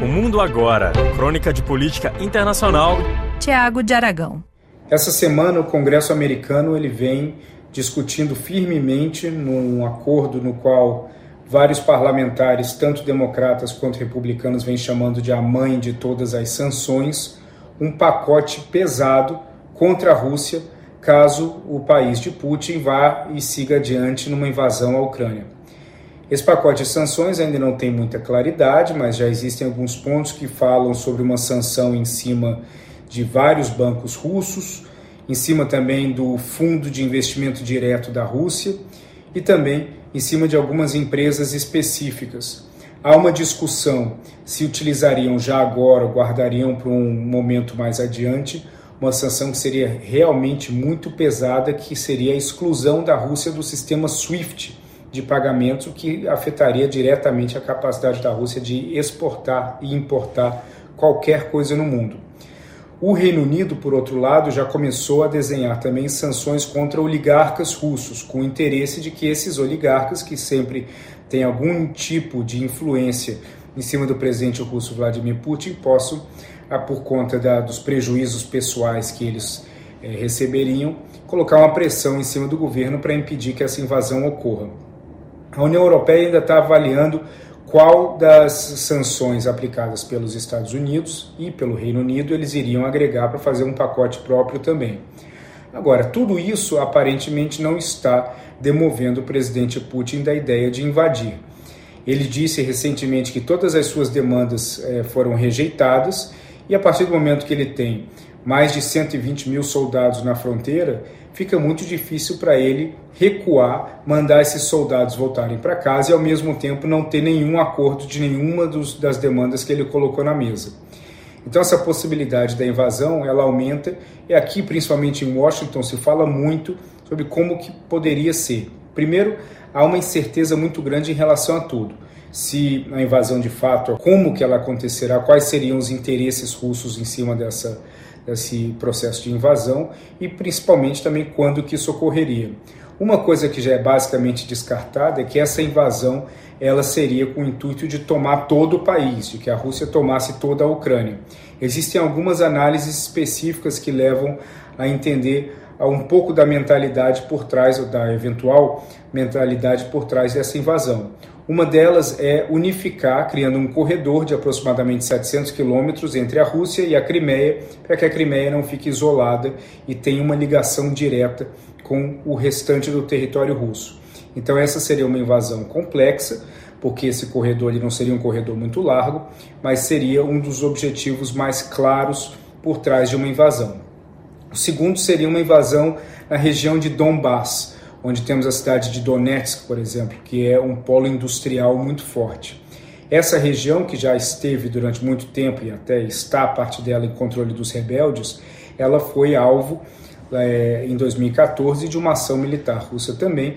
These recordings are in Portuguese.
O Mundo Agora, crônica de política internacional. Tiago de Aragão. Essa semana o Congresso americano ele vem discutindo firmemente num acordo no qual vários parlamentares, tanto democratas quanto republicanos, vêm chamando de a mãe de todas as sanções, um pacote pesado contra a Rússia caso o país de Putin vá e siga adiante numa invasão à Ucrânia. Esse pacote de sanções ainda não tem muita claridade, mas já existem alguns pontos que falam sobre uma sanção em cima de vários bancos russos, em cima também do Fundo de Investimento Direto da Rússia e também em cima de algumas empresas específicas. Há uma discussão se utilizariam já agora ou guardariam para um momento mais adiante uma sanção que seria realmente muito pesada, que seria a exclusão da Rússia do sistema SWIFT de pagamentos, o que afetaria diretamente a capacidade da Rússia de exportar e importar qualquer coisa no mundo. O Reino Unido, por outro lado, já começou a desenhar também sanções contra oligarcas russos, com o interesse de que esses oligarcas, que sempre têm algum tipo de influência em cima do presidente russo Vladimir Putin, possam, ah, por conta da, dos prejuízos pessoais que eles eh, receberiam, colocar uma pressão em cima do governo para impedir que essa invasão ocorra. A União Europeia ainda está avaliando qual das sanções aplicadas pelos Estados Unidos e pelo Reino Unido eles iriam agregar para fazer um pacote próprio também. Agora, tudo isso aparentemente não está demovendo o presidente Putin da ideia de invadir. Ele disse recentemente que todas as suas demandas eh, foram rejeitadas e a partir do momento que ele tem mais de 120 mil soldados na fronteira, fica muito difícil para ele recuar, mandar esses soldados voltarem para casa e ao mesmo tempo não ter nenhum acordo de nenhuma dos, das demandas que ele colocou na mesa. Então essa possibilidade da invasão ela aumenta e aqui principalmente em Washington se fala muito sobre como que poderia ser. Primeiro há uma incerteza muito grande em relação a tudo. Se a invasão de fato, como que ela acontecerá, quais seriam os interesses russos em cima dessa esse processo de invasão e principalmente também quando que isso ocorreria. Uma coisa que já é basicamente descartada é que essa invasão ela seria com o intuito de tomar todo o país, de que a Rússia tomasse toda a Ucrânia. Existem algumas análises específicas que levam a entender um pouco da mentalidade por trás, ou da eventual mentalidade por trás dessa invasão. Uma delas é unificar, criando um corredor de aproximadamente 700 quilômetros entre a Rússia e a Crimeia, para que a Crimeia não fique isolada e tenha uma ligação direta com o restante do território russo. Então, essa seria uma invasão complexa, porque esse corredor ele não seria um corredor muito largo, mas seria um dos objetivos mais claros por trás de uma invasão. O segundo seria uma invasão na região de Donbass, onde temos a cidade de Donetsk, por exemplo, que é um polo industrial muito forte. Essa região, que já esteve durante muito tempo e até está parte dela em controle dos rebeldes, ela foi alvo é, em 2014 de uma ação militar russa também,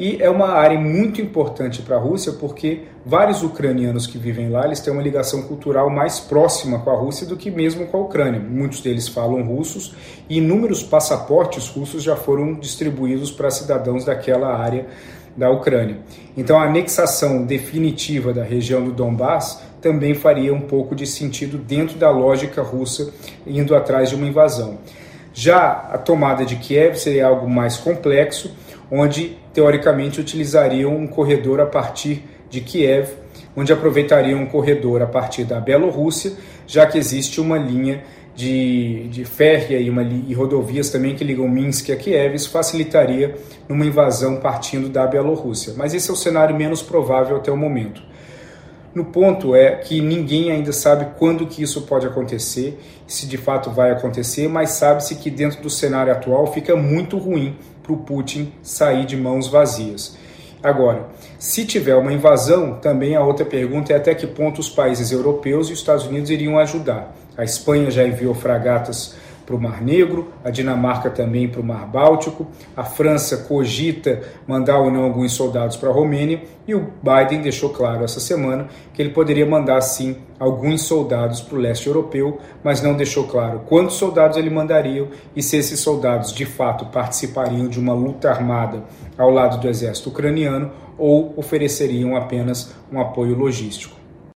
e é uma área muito importante para a Rússia porque vários ucranianos que vivem lá eles têm uma ligação cultural mais próxima com a Rússia do que mesmo com a Ucrânia. Muitos deles falam russos e inúmeros passaportes russos já foram distribuídos para cidadãos daquela área da Ucrânia. Então a anexação definitiva da região do Donbass também faria um pouco de sentido dentro da lógica russa indo atrás de uma invasão. Já a tomada de Kiev seria algo mais complexo, onde teoricamente utilizariam um corredor a partir de Kiev, onde aproveitariam um corredor a partir da Bielorrússia, já que existe uma linha de, de férrea e, uma, e rodovias também que ligam Minsk a Kiev, isso facilitaria numa invasão partindo da Bielorrússia. Mas esse é o cenário menos provável até o momento. No ponto é que ninguém ainda sabe quando que isso pode acontecer, se de fato vai acontecer, mas sabe-se que dentro do cenário atual fica muito ruim para o Putin sair de mãos vazias. Agora, se tiver uma invasão, também a outra pergunta é até que ponto os países europeus e os Estados Unidos iriam ajudar. A Espanha já enviou fragatas para o Mar Negro, a Dinamarca também para o Mar Báltico, a França cogita mandar ou não alguns soldados para a Romênia e o Biden deixou claro essa semana que ele poderia mandar sim alguns soldados para o leste europeu, mas não deixou claro quantos soldados ele mandaria e se esses soldados de fato participariam de uma luta armada ao lado do exército ucraniano ou ofereceriam apenas um apoio logístico.